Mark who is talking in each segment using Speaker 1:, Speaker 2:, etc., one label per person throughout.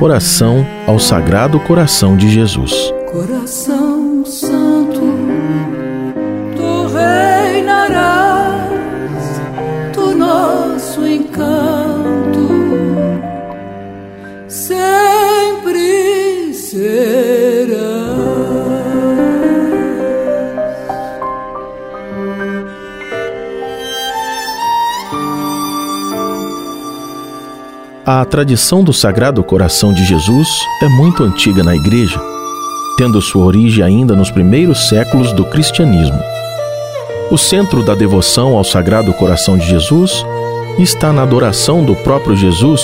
Speaker 1: Oração ao Sagrado Coração de Jesus.
Speaker 2: Coração
Speaker 1: A tradição do Sagrado Coração de Jesus é muito antiga na Igreja, tendo sua origem ainda nos primeiros séculos do cristianismo. O centro da devoção ao Sagrado Coração de Jesus está na adoração do próprio Jesus,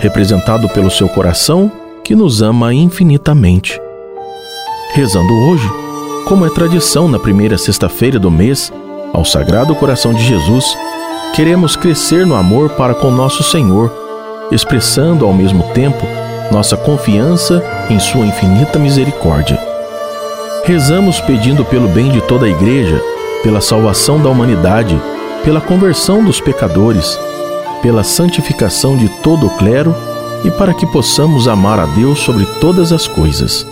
Speaker 1: representado pelo seu coração, que nos ama infinitamente. Rezando hoje, como é tradição na primeira sexta-feira do mês, ao Sagrado Coração de Jesus, queremos crescer no amor para com nosso Senhor expressando ao mesmo tempo nossa confiança em Sua infinita misericórdia. Rezamos pedindo pelo bem de toda a Igreja, pela salvação da humanidade, pela conversão dos pecadores, pela santificação de todo o clero e para que possamos amar a Deus sobre todas as coisas.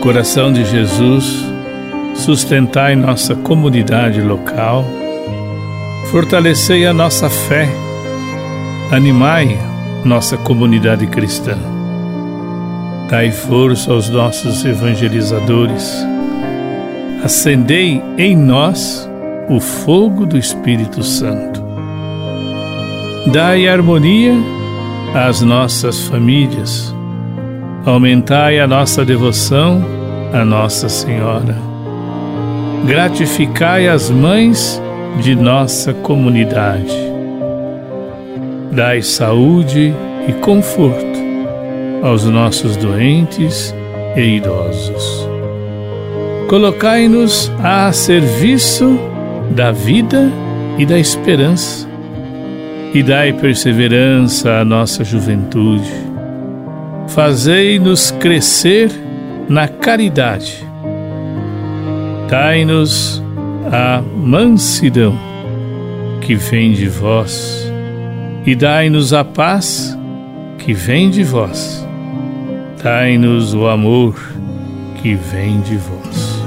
Speaker 3: Coração de Jesus, sustentai nossa comunidade local Fortalecei a nossa fé, animai nossa comunidade cristã. Dai força aos nossos evangelizadores. Acendei em nós o fogo do Espírito Santo. Dai harmonia às nossas famílias. Aumentai a nossa devoção a Nossa Senhora. Gratificai as mães de nossa comunidade. Dai saúde e conforto aos nossos doentes e idosos. Colocai-nos a serviço da vida e da esperança, e dai perseverança à nossa juventude. Fazei-nos crescer na caridade. Dai-nos a mansidão que vem de vós, e dai-nos a paz que vem de vós. Dai-nos o amor que vem de vós.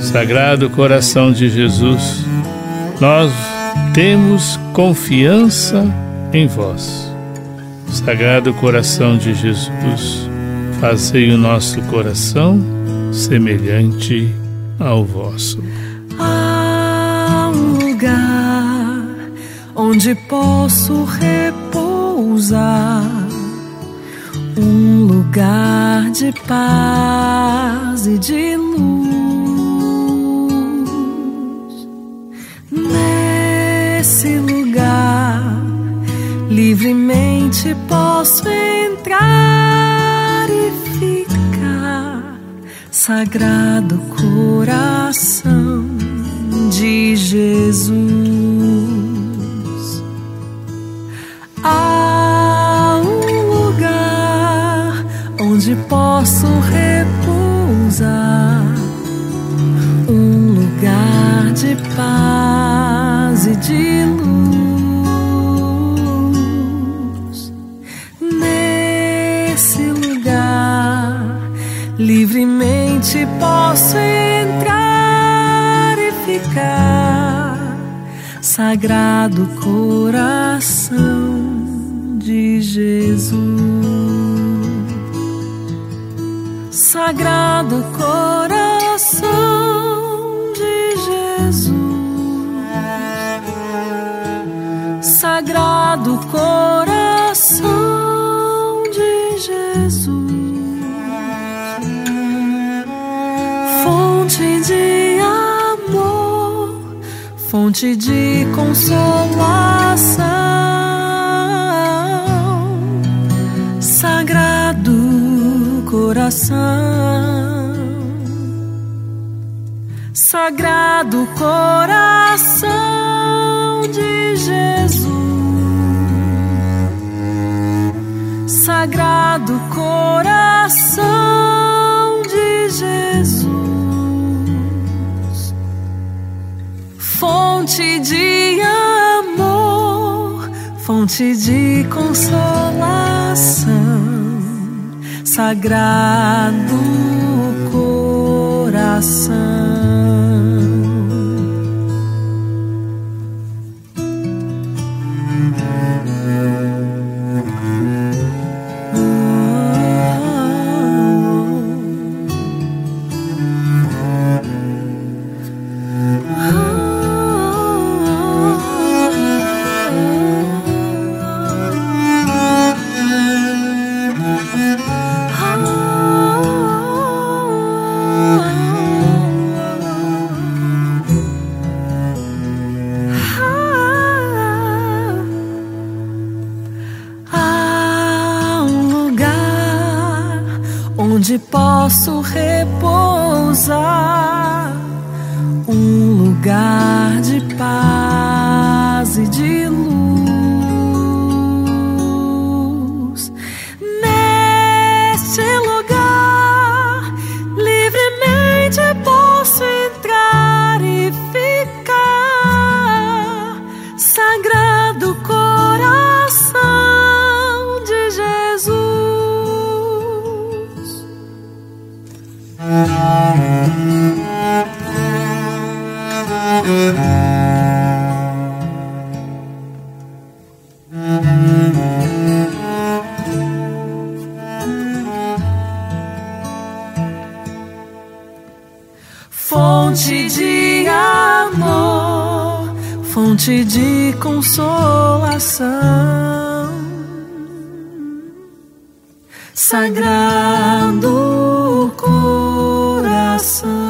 Speaker 3: Sagrado coração de Jesus, nós temos confiança em vós. Sagrado coração de Jesus, fazei o nosso coração semelhante ao vosso.
Speaker 2: Há um lugar onde posso repousar, um lugar de paz e de luz. Nesse lugar, livremente posso entrar sagrado coração de Jesus. Há um lugar onde posso repousar, um lugar de paz e de luz. Nesse lugar, livremente posso entrar e ficar. Sagrado coração de Jesus. Sagrado coração de Jesus. Sagrado coração fonte de consolação. Sagrado coração. Sagrado coração fonte de amor, fonte de consolação, sagrado coração. Onde posso repousar, um lugar de paz e de luz. fonte de consolação, sagrado coração.